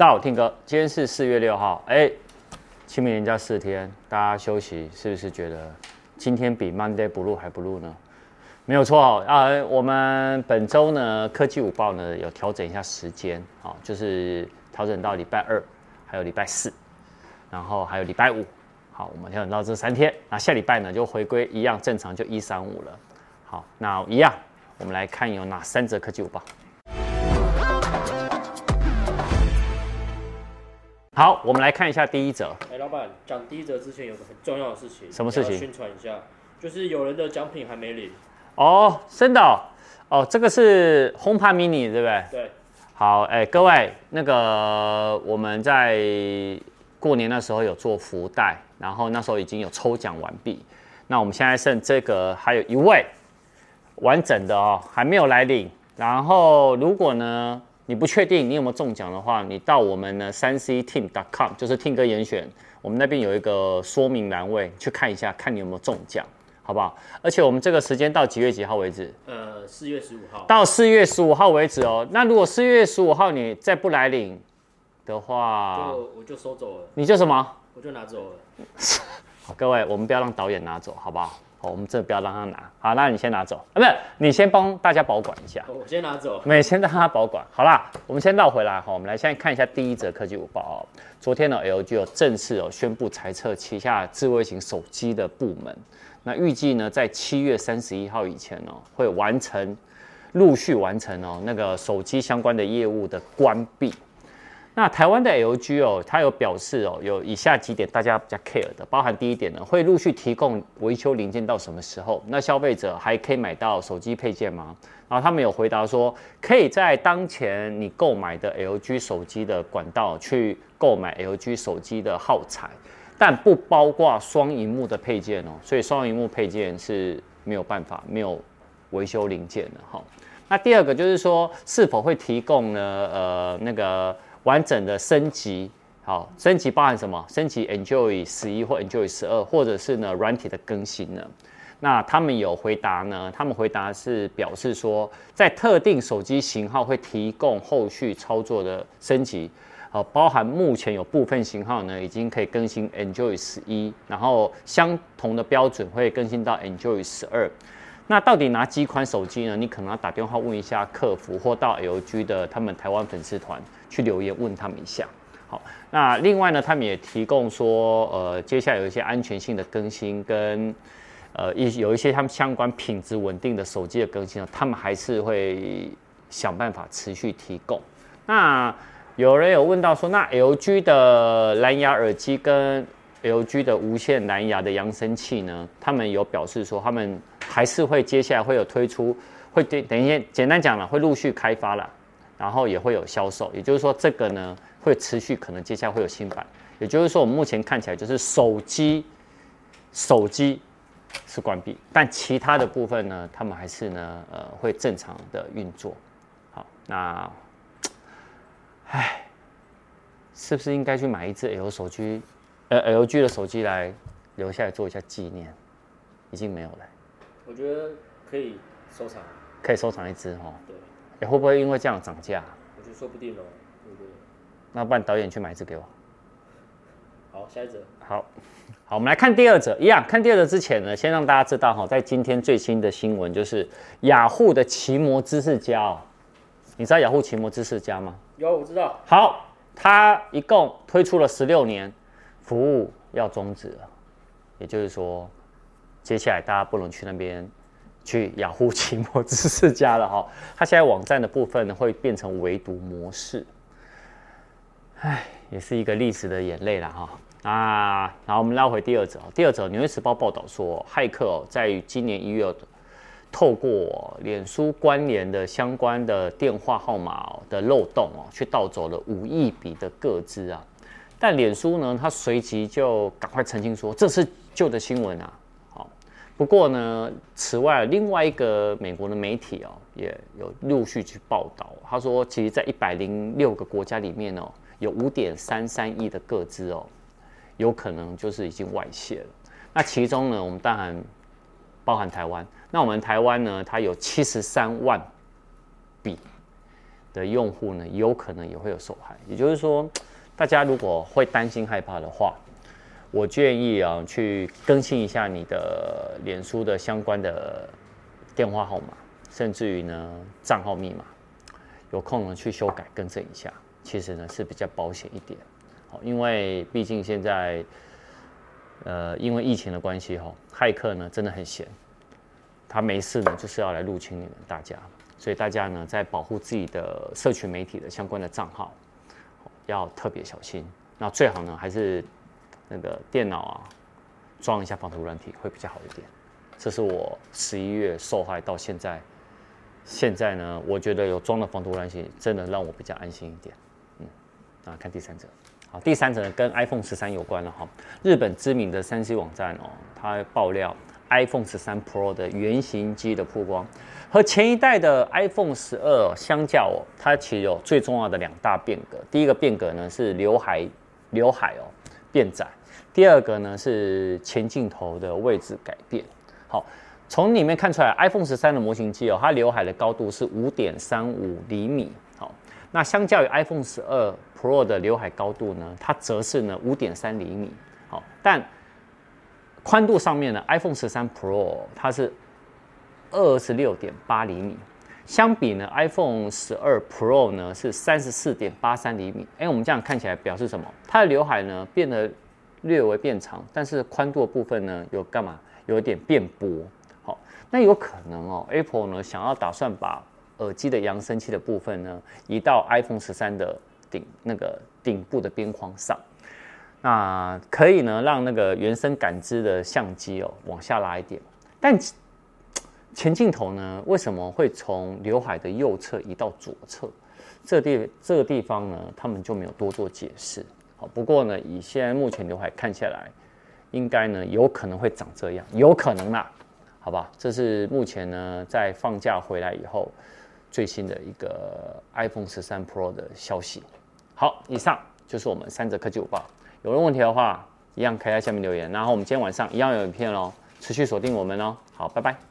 大家好，听哥，今天是四月六号，哎，清明连假四天，大家休息是不是觉得今天比 Monday Blue 还 Blue 呢？没有错啊，我们本周呢科技午报呢有调整一下时间，好，就是调整到礼拜二，还有礼拜四，然后还有礼拜五，好，我们调整到这三天，那下礼拜呢就回归一样正常，就一三五了。好，那一样，我们来看有哪三则科技午报。好，我们来看一下第一则。哎，老板，讲第一则之前有个很重要的事情，什么事情？宣传一下，就是有人的奖品还没领。哦，真的哦，哦，这个是 HomePod Mini 对不对？对。好，哎，各位，那个我们在过年的时候有做福袋，然后那时候已经有抽奖完毕，那我们现在剩这个还有一位完整的哦，还没有来领。然后如果呢？你不确定你有没有中奖的话，你到我们的三 C Team dot com，就是听歌严选，我们那边有一个说明栏位，去看一下，看你有没有中奖，好不好？而且我们这个时间到几月几号为止？呃，四月十五号。到四月十五号为止哦。那如果四月十五号你再不来领的话，就我就收走了。你就什么？我就拿走了。好，各位，我们不要让导演拿走，好不好？好，我们这不要让他拿。好，那你先拿走啊，不是，你先帮大家保管一下。我先拿走。没，先让他保管。好啦，我们先绕回来哈，我们来现在看一下第一则科技午报哦。昨天呢，LG 有正式哦宣布裁撤旗下智慧型手机的部门。那预计呢，在七月三十一号以前哦，会完成，陆续完成哦那个手机相关的业务的关闭。那台湾的 LG 哦，它有表示哦，有以下几点大家比较 care 的，包含第一点呢，会陆续提供维修零件到什么时候？那消费者还可以买到手机配件吗？然后他们有回答说，可以在当前你购买的 LG 手机的管道去购买 LG 手机的耗材，但不包括双萤幕的配件哦，所以双萤幕配件是没有办法没有维修零件的哈。那第二个就是说，是否会提供呢？呃，那个。完整的升级，好，升级包含什么？升级 Enjoy 十一或 Enjoy 十二，或者是呢软体的更新呢？那他们有回答呢？他们回答是表示说，在特定手机型号会提供后续操作的升级，好，包含目前有部分型号呢已经可以更新 Enjoy 十一，然后相同的标准会更新到 Enjoy 十二。那到底哪几款手机呢？你可能要打电话问一下客服，或到 LG 的他们台湾粉丝团去留言问他们一下。好，那另外呢，他们也提供说，呃，接下来有一些安全性的更新跟呃一有一些他们相关品质稳定的手机的更新呢，他们还是会想办法持续提供。那有人有问到说，那 LG 的蓝牙耳机跟 LG 的无线蓝牙的扬声器呢？他们有表示说他们。还是会接下来会有推出，会对等一下简单讲了，会陆续开发了，然后也会有销售，也就是说这个呢会持续，可能接下来会有新版，也就是说我们目前看起来就是手机，手机是关闭，但其他的部分呢，他们还是呢呃会正常的运作。好，那，唉，是不是应该去买一只 L 手机，呃 LG 的手机来留下来做一下纪念？已经没有了。我觉得可以收藏，可以收藏一只哈。对，也会不会因为这样涨价？我觉得说不定哦，对不对？那不然导演去买一只给我。好，下一则。好，好，我们来看第二则。一样，看第二则之前呢，先让大家知道哈，在今天最新的新闻就是雅虎的奇摩知识家哦。你知道雅虎奇摩知识家吗？有，我知道。好，它一共推出了十六年，服务要终止了，也就是说。接下来大家不能去那边去雅虎奇摩知识家了哈，它现在网站的部分呢会变成围读模式，唉，也是一个历史的眼泪了哈啊。然后我们拉回第二则，第二则《纽约时报》报道说，骇客哦在今年一月透过脸书关联的相关的电话号码的漏洞哦，去盗走了五亿笔的个资啊。但脸书呢，他随即就赶快澄清说，这是旧的新闻啊。不过呢，此外，另外一个美国的媒体哦，也有陆续去报道。他说，其实，在一百零六个国家里面哦，有五点三三亿的个资哦，有可能就是已经外泄了。那其中呢，我们当然包含台湾。那我们台湾呢，它有七十三万笔。的用户呢，有可能也会有受害。也就是说，大家如果会担心害怕的话，我建议啊，去更新一下你的脸书的相关的电话号码，甚至于呢账号密码，有空呢去修改更正一下，其实呢是比较保险一点。好，因为毕竟现在，呃，因为疫情的关系哈，骇客呢真的很闲，他没事呢就是要来入侵你们大家，所以大家呢在保护自己的社群媒体的相关的账号，要特别小心。那最好呢还是。那个电脑啊，装一下防毒软体会比较好一点。这是我十一月受害到现在，现在呢，我觉得有装了防毒软体，真的让我比较安心一点。嗯，啊，看第三者，好，第三者呢跟 iPhone 十三有关了哈。日本知名的三 C 网站哦，它爆料 iPhone 十三 Pro 的原型机的曝光，和前一代的 iPhone 十二相较哦，它其实有最重要的两大变革。第一个变革呢是刘海，刘海哦变窄。第二个呢是前镜头的位置改变。好，从里面看出来，iPhone 十三的模型机哦，它刘海的高度是五点三五厘米。好，那相较于 iPhone 十二 Pro 的刘海高度呢，它则是呢五点三厘米。好，但宽度上面呢，iPhone 十三 Pro 它是二十六点八厘米，相比呢 iPhone 十二 Pro 呢是三十四点八三厘米。哎，我们这样看起来表示什么？它的刘海呢变得。略微变长，但是宽度的部分呢，有干嘛？有点变薄。好，那有可能哦，Apple 呢想要打算把耳机的扬声器的部分呢，移到 iPhone 十三的顶那个顶部的边框上，那可以呢让那个原生感知的相机哦往下拉一点。但前镜头呢，为什么会从刘海的右侧移到左侧？这地这个地方呢，他们就没有多做解释。好，不过呢，以现在目前刘海看下来，应该呢有可能会长这样，有可能啦，好吧？这是目前呢在放假回来以后最新的一个 iPhone 十三 Pro 的消息。好，以上就是我们三则科技午报。有任何问题的话，一样可以在下面留言。然后我们今天晚上一样有影片哦，持续锁定我们哦。好，拜拜。